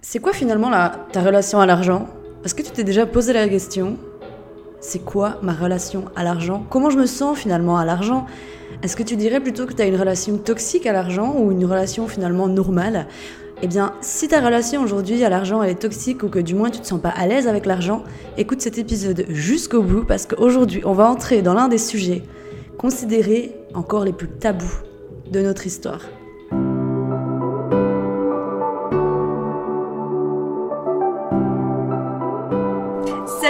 C'est quoi finalement ta relation à l'argent? Est-ce que tu t'es déjà posé la question C'est quoi ma relation à l'argent? Comment je me sens finalement à l'argent? Est-ce que tu dirais plutôt que tu as une relation toxique à l'argent ou une relation finalement normale? Eh bien, si ta relation aujourd'hui à l'argent elle est toxique ou que du moins tu te sens pas à l'aise avec l'argent, écoute cet épisode jusqu'au bout parce qu'aujourd'hui on va entrer dans l'un des sujets considérés encore les plus tabous de notre histoire.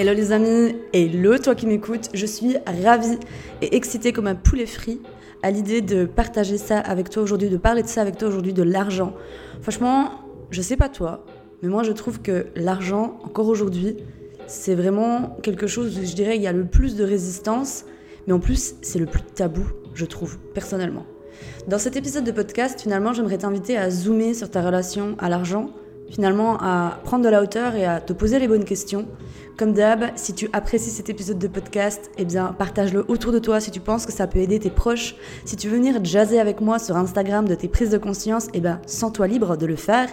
Hello les amis, hello toi qui m'écoutes, je suis ravie et excitée comme un poulet frit à l'idée de partager ça avec toi aujourd'hui, de parler de ça avec toi aujourd'hui, de l'argent. Franchement, je sais pas toi, mais moi je trouve que l'argent, encore aujourd'hui, c'est vraiment quelque chose où je dirais il y a le plus de résistance, mais en plus c'est le plus tabou, je trouve, personnellement. Dans cet épisode de podcast, finalement, j'aimerais t'inviter à zoomer sur ta relation à l'argent, finalement à prendre de la hauteur et à te poser les bonnes questions comme d'hab, si tu apprécies cet épisode de podcast, eh bien partage-le autour de toi si tu penses que ça peut aider tes proches. Si tu veux venir jaser avec moi sur Instagram de tes prises de conscience, eh bien sens-toi libre de le faire.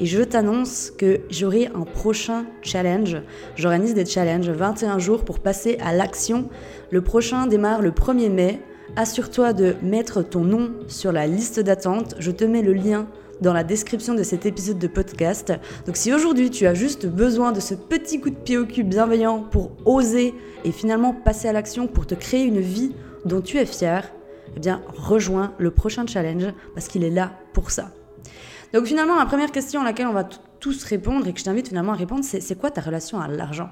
Et je t'annonce que j'aurai un prochain challenge. J'organise des challenges 21 jours pour passer à l'action. Le prochain démarre le 1er mai. Assure-toi de mettre ton nom sur la liste d'attente. Je te mets le lien dans la description de cet épisode de podcast. Donc si aujourd'hui tu as juste besoin de ce petit coup de pied au cul bienveillant pour oser et finalement passer à l'action pour te créer une vie dont tu es fier, eh bien rejoins le prochain challenge parce qu'il est là pour ça. Donc finalement la première question à laquelle on va tous répondre et que je t'invite finalement à répondre, c'est c'est quoi ta relation à l'argent?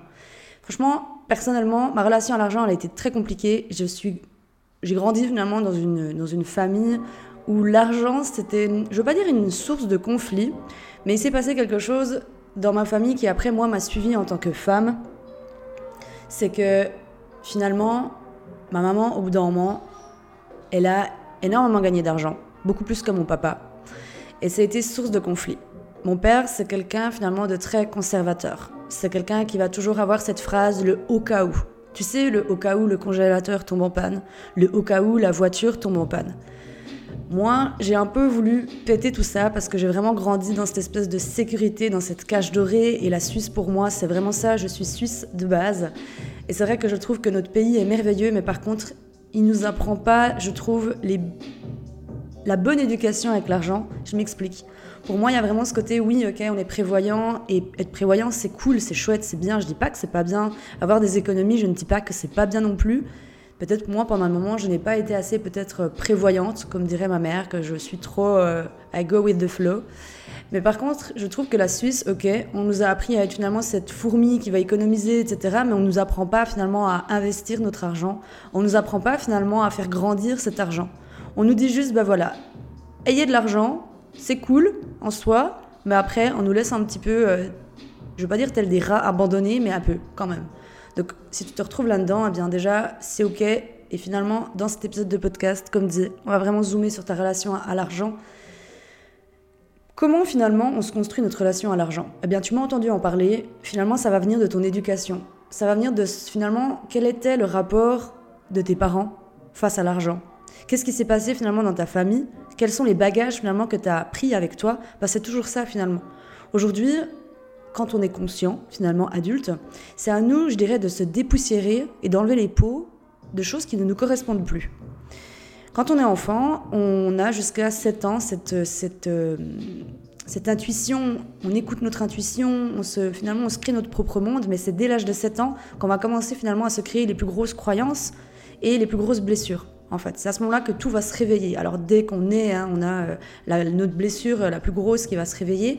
Franchement, personnellement, ma relation à l'argent, elle a été très compliquée. J'ai grandi finalement dans une, dans une famille où l'argent, c'était, je veux pas dire une source de conflit, mais il s'est passé quelque chose dans ma famille qui après moi m'a suivi en tant que femme. C'est que finalement, ma maman, au bout d'un moment, elle a énormément gagné d'argent, beaucoup plus que mon papa. Et ça a été source de conflit. Mon père, c'est quelqu'un finalement de très conservateur. C'est quelqu'un qui va toujours avoir cette phrase, le au cas où. Tu sais, le au cas où le congélateur tombe en panne, le au cas où la voiture tombe en panne. Moi, j'ai un peu voulu péter tout ça parce que j'ai vraiment grandi dans cette espèce de sécurité, dans cette cage dorée. Et la Suisse, pour moi, c'est vraiment ça. Je suis suisse de base. Et c'est vrai que je trouve que notre pays est merveilleux, mais par contre, il nous apprend pas, je trouve, la bonne éducation avec l'argent. Je m'explique. Pour moi, il y a vraiment ce côté, oui, ok, on est prévoyant, et être prévoyant, c'est cool, c'est chouette, c'est bien. Je dis pas que c'est pas bien. Avoir des économies, je ne dis pas que c'est pas bien non plus. Peut-être moi, pendant un moment, je n'ai pas été assez peut-être prévoyante, comme dirait ma mère, que je suis trop euh, I go with the flow. Mais par contre, je trouve que la Suisse, ok, on nous a appris à être finalement cette fourmi qui va économiser, etc. Mais on ne nous apprend pas finalement à investir notre argent. On ne nous apprend pas finalement à faire grandir cet argent. On nous dit juste, bah voilà, ayez de l'argent, c'est cool en soi, mais après, on nous laisse un petit peu, euh, je veux pas dire tel des rats abandonnés, mais un peu quand même. Donc, si tu te retrouves là-dedans, eh bien déjà, c'est OK. Et finalement, dans cet épisode de podcast, comme dit, on va vraiment zoomer sur ta relation à, l'argent. Comment finalement on se construit notre relation à l'argent? Eh bien, tu m'as entendu en parler. Finalement, ça va venir de ton éducation. Ça va venir de finalement quel était le rapport de tes parents face à l'argent? Qu'est-ce qui s'est passé finalement dans ta famille? Quels sont les bagages finalement que tu as pris avec toi? Bah, C'est toujours ça finalement. Aujourd'hui, quand on est conscient, finalement adulte, c'est à nous, je dirais, de se dépoussiérer et d'enlever les peaux de choses qui ne nous correspondent plus. Quand on est enfant, on a jusqu'à 7 ans cette, euh, cette intuition, on écoute notre intuition, on se, finalement on se crée notre propre monde, mais c'est dès l'âge de 7 ans qu'on va commencer finalement à se créer les plus grosses croyances et les plus grosses blessures. en fait. C'est à ce moment-là que tout va se réveiller. Alors dès qu'on est, hein, on a euh, notre blessure la plus grosse qui va se réveiller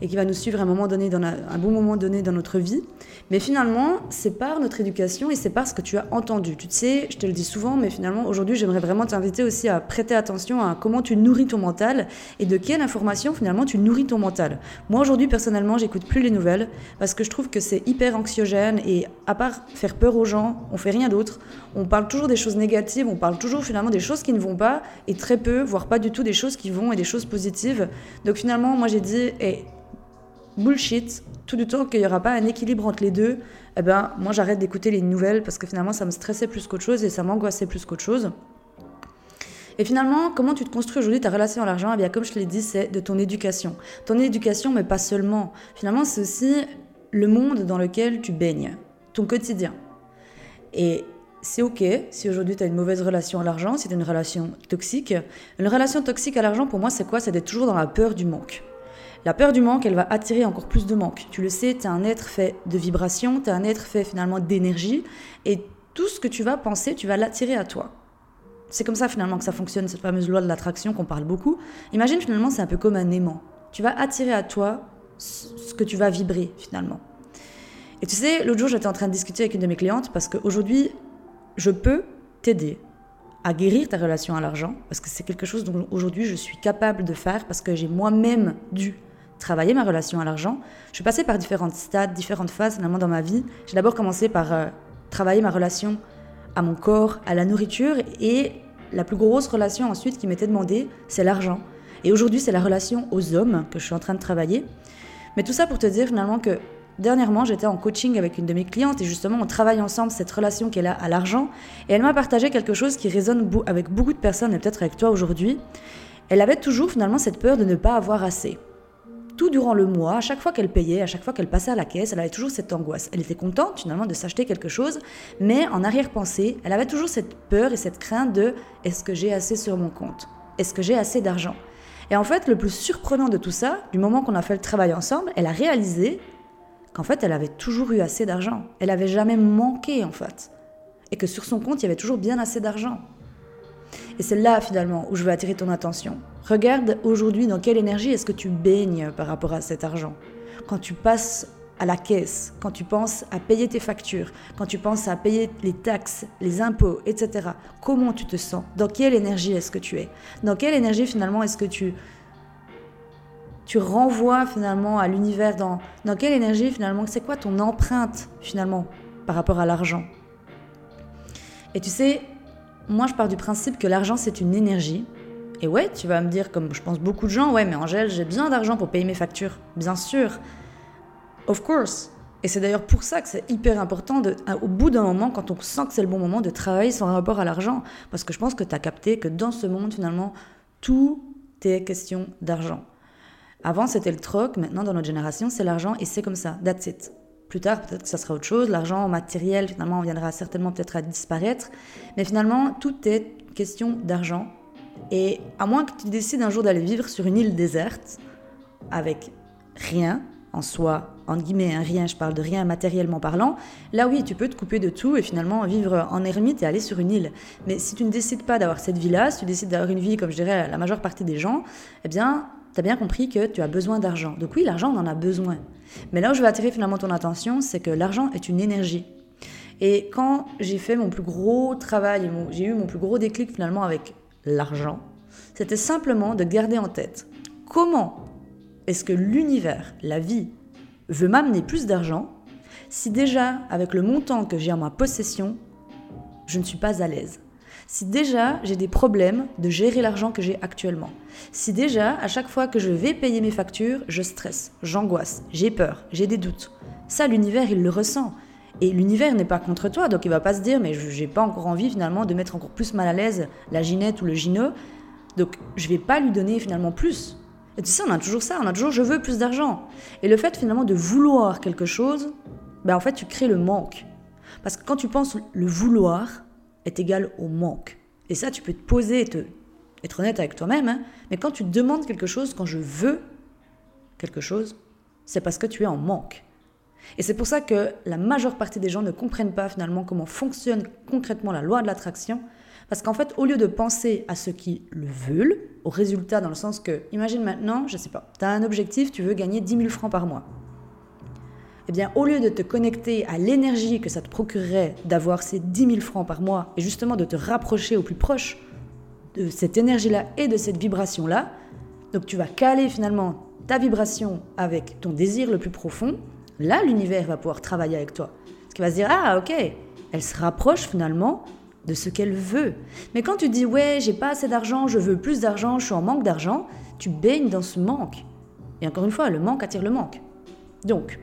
et qui va nous suivre à un moment donné, dans un bon moment donné dans notre vie. Mais finalement, c'est par notre éducation et c'est par ce que tu as entendu. Tu sais, je te le dis souvent, mais finalement, aujourd'hui, j'aimerais vraiment t'inviter aussi à prêter attention à comment tu nourris ton mental et de quelle information finalement tu nourris ton mental. Moi, aujourd'hui, personnellement, j'écoute plus les nouvelles parce que je trouve que c'est hyper anxiogène et à part faire peur aux gens, on fait rien d'autre. On parle toujours des choses négatives, on parle toujours finalement des choses qui ne vont pas et très peu, voire pas du tout des choses qui vont et des choses positives. Donc finalement, moi j'ai dit, bullshit, tout du temps qu'il n'y aura pas un équilibre entre les deux, eh ben, moi j'arrête d'écouter les nouvelles parce que finalement ça me stressait plus qu'autre chose et ça m'angoissait plus qu'autre chose. Et finalement, comment tu te construis aujourd'hui ta relation à l'argent? Eh bien, comme je te l'ai dit, c'est de ton éducation. Ton éducation, mais pas seulement. Finalement, c'est aussi le monde dans lequel tu baignes, ton quotidien. Et c'est ok si aujourd'hui tu as une mauvaise relation à l'argent, si tu as une relation toxique. Une relation toxique à l'argent, pour moi, c'est quoi? C'est d'être toujours dans la peur du manque. La peur du manque, elle va attirer encore plus de manque. Tu le sais, tu es un être fait de vibrations, tu es un être fait finalement d'énergie, et tout ce que tu vas penser, tu vas l'attirer à toi. C'est comme ça finalement que ça fonctionne, cette fameuse loi de l'attraction qu'on parle beaucoup. Imagine finalement, c'est un peu comme un aimant. Tu vas attirer à toi ce que tu vas vibrer finalement. Et tu sais, l'autre jour, j'étais en train de discuter avec une de mes clientes parce qu'aujourd'hui, je peux t'aider à guérir ta relation à l'argent, parce que c'est quelque chose dont aujourd'hui je suis capable de faire, parce que j'ai moi-même dû travailler ma relation à l'argent. Je suis passée par différents stades, différentes phases finalement dans ma vie. J'ai d'abord commencé par euh, travailler ma relation à mon corps, à la nourriture, et la plus grosse relation ensuite qui m'était demandée, c'est l'argent. Et aujourd'hui, c'est la relation aux hommes que je suis en train de travailler. Mais tout ça pour te dire finalement que Dernièrement, j'étais en coaching avec une de mes clientes et justement, on travaille ensemble cette relation qu'elle a à l'argent. Et elle m'a partagé quelque chose qui résonne avec beaucoup de personnes et peut-être avec toi aujourd'hui. Elle avait toujours finalement cette peur de ne pas avoir assez. Tout durant le mois, à chaque fois qu'elle payait, à chaque fois qu'elle passait à la caisse, elle avait toujours cette angoisse. Elle était contente finalement de s'acheter quelque chose, mais en arrière-pensée, elle avait toujours cette peur et cette crainte de est-ce que j'ai assez sur mon compte? Est-ce que j'ai assez d'argent? Et en fait, le plus surprenant de tout ça, du moment qu'on a fait le travail ensemble, elle a réalisé qu'en fait, elle avait toujours eu assez d'argent. Elle avait jamais manqué, en fait. Et que sur son compte, il y avait toujours bien assez d'argent. Et c'est là, finalement, où je veux attirer ton attention. Regarde aujourd'hui dans quelle énergie est-ce que tu baignes par rapport à cet argent. Quand tu passes à la caisse, quand tu penses à payer tes factures, quand tu penses à payer les taxes, les impôts, etc. Comment tu te sens? Dans quelle énergie est-ce que tu es? Dans quelle énergie finalement est-ce que tu tu renvoies finalement à l'univers dans, dans quelle énergie finalement, c'est quoi ton empreinte finalement par rapport à l'argent? Et tu sais, moi je pars du principe que l'argent c'est une énergie. Et ouais, tu vas me dire, comme je pense beaucoup de gens, ouais, mais Angèle, j'ai besoin d'argent pour payer mes factures. Bien sûr. Of course. Et c'est d'ailleurs pour ça que c'est hyper important, de, au bout d'un moment, quand on sent que c'est le bon moment, de travailler son rapport à l'argent. Parce que je pense que tu as capté que dans ce monde, finalement, tout est question d'argent. Avant, c'était le troc. Maintenant, dans notre génération, c'est l'argent et c'est comme ça. That's it. Plus tard, peut-être que ça sera autre chose. L'argent matériel, finalement, viendra certainement peut-être à disparaître. Mais finalement, tout est question d'argent. Et à moins que tu décides un jour d'aller vivre sur une île déserte, avec rien en soi, en guillemets, un rien, je parle de rien matériellement parlant, là oui, tu peux te couper de tout et finalement vivre en ermite et aller sur une île. Mais si tu ne décides pas d'avoir cette vie-là, si tu décides d'avoir une vie comme je dirais la majeure partie des gens, eh bien, tu as bien compris que tu as besoin d'argent. Donc oui, l'argent, on en a besoin. Mais là où je veux attirer finalement ton attention, c'est que l'argent est une énergie. Et quand j'ai fait mon plus gros travail, j'ai eu mon plus gros déclic finalement avec l'argent, c'était simplement de garder en tête comment est-ce que l'univers, la vie, veut m'amener plus d'argent si déjà, avec le montant que j'ai en ma possession, je ne suis pas à l'aise. Si déjà j'ai des problèmes de gérer l'argent que j'ai actuellement, si déjà à chaque fois que je vais payer mes factures, je stresse, j'angoisse, j'ai peur, j'ai des doutes, ça l'univers il le ressent. Et l'univers n'est pas contre toi, donc il va pas se dire mais j'ai pas encore envie finalement de mettre encore plus mal à l'aise la ginette ou le gineux, donc je vais pas lui donner finalement plus. Et tu sais, on a toujours ça, on a toujours je veux plus d'argent. Et le fait finalement de vouloir quelque chose, ben en fait tu crées le manque. Parce que quand tu penses le vouloir, est égal au manque. Et ça, tu peux te poser te, être honnête avec toi-même, hein. mais quand tu demandes quelque chose, quand je veux quelque chose, c'est parce que tu es en manque. Et c'est pour ça que la majeure partie des gens ne comprennent pas finalement comment fonctionne concrètement la loi de l'attraction, Parce qu'en fait, au lieu de penser à ceux qui le veulent, au résultat dans le sens que, imagine maintenant, je sais pas, tu as un objectif, tu veux gagner 10 000 francs par mois. Eh bien, au lieu de te connecter à l'énergie que ça te procurerait d'avoir ces 10 000 francs par mois et justement de te rapprocher au plus proche de cette énergie-là et de cette vibration-là, donc tu vas caler finalement ta vibration avec ton désir le plus profond, là l'univers va pouvoir travailler avec toi. Parce qu'il va se dire, ah ok, elle se rapproche finalement de ce qu'elle veut. Mais quand tu dis ouais, j'ai pas assez d'argent, je veux plus d'argent, je suis en manque d'argent, tu baignes dans ce manque. Et encore une fois, le manque attire le manque. Donc,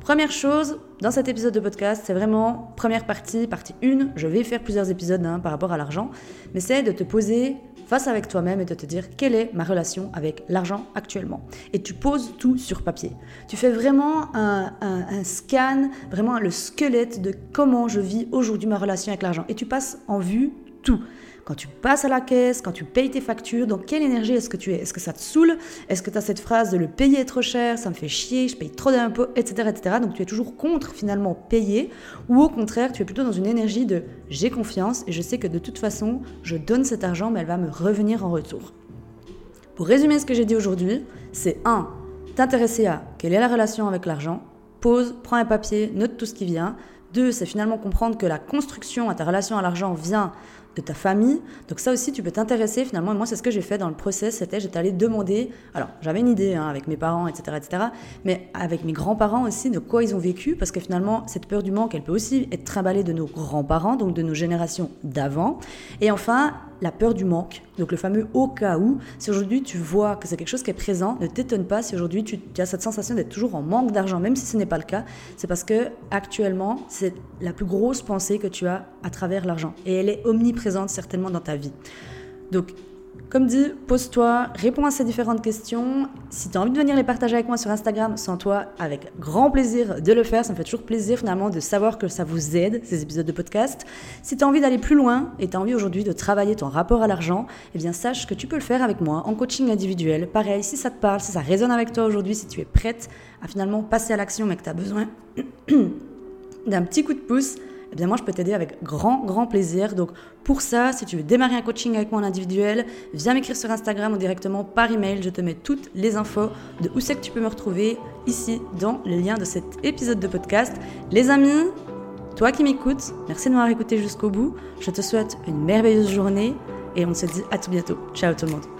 première chose dans cet épisode de podcast, c'est vraiment première partie, partie 1. Je vais faire plusieurs épisodes hein, par rapport à l'argent, mais c'est de te poser face avec toi-même et de te dire quelle est ma relation avec l'argent actuellement. Et tu poses tout sur papier. Tu fais vraiment un, un, scan, vraiment le squelette de comment je vis aujourd'hui ma relation avec l'argent. Et tu passes en vue tout. Quand tu passes à la caisse, quand tu payes tes factures, dans quelle énergie est-ce que tu es? Est-ce que ça te saoule? Est-ce que tu as cette phrase de le payer trop cher, ça me fait chier, je paye trop d'impôts, etc., etc. Donc tu es toujours contre finalement payer, ou au contraire, tu es plutôt dans une énergie de j'ai confiance et je sais que de toute façon, je donne cet argent, mais elle va me revenir en retour. Pour résumer ce que j'ai dit aujourd'hui, c'est 1. T'intéresser à quelle est la relation avec l'argent, pose, prends un papier, note tout ce qui vient. 2. C'est finalement comprendre que la construction à ta relation à l'argent vient de ta famille. Donc ça aussi, tu peux t'intéresser finalement. moi, c'est ce que j'ai fait dans le process. C'était, j'étais allée demander. Alors, j'avais une idée hein, avec mes parents, etc., etc. Mais avec mes grands-parents aussi, de quoi ils ont vécu, parce que finalement, cette peur du manque, elle peut aussi être trimballée de nos grands-parents, donc de nos générations d'avant. Et enfin, la peur du manque, donc le fameux au cas où. Si aujourd'hui tu vois que c'est quelque chose qui est présent, ne t'étonne pas si aujourd'hui tu, tu, as cette sensation d'être toujours en manque d'argent, même si ce n'est pas le cas. C'est parce que actuellement, c'est la plus grosse pensée que tu as à travers l'argent. Et elle est omniprésente certainement dans ta vie. Donc comme dit, pose-toi, réponds à ces différentes questions. Si tu as envie de venir les partager avec moi sur Instagram, sans toi, avec grand plaisir de le faire. Ça me fait toujours plaisir finalement de savoir que ça vous aide, ces épisodes de podcast. Si tu as envie d'aller plus loin et tu as envie aujourd'hui de travailler ton rapport à l'argent, eh bien sache que tu peux le faire avec moi en coaching individuel. Pareil, si ça te parle, si ça résonne avec toi aujourd'hui, si tu es prête à finalement passer à l'action mais que tu as besoin d'un petit coup de pouce, eh bien moi je peux t'aider avec grand grand plaisir. Donc pour ça, si tu veux démarrer un coaching avec moi en individuel, viens m'écrire sur Instagram ou directement par email. Je te mets toutes les infos de où c'est que tu peux me retrouver ici dans le lien de cet épisode de podcast. Les amis, toi qui m'écoutes, merci de m'avoir écouté jusqu'au bout. Je te souhaite une merveilleuse journée et on se dit à tout bientôt. Ciao tout le monde.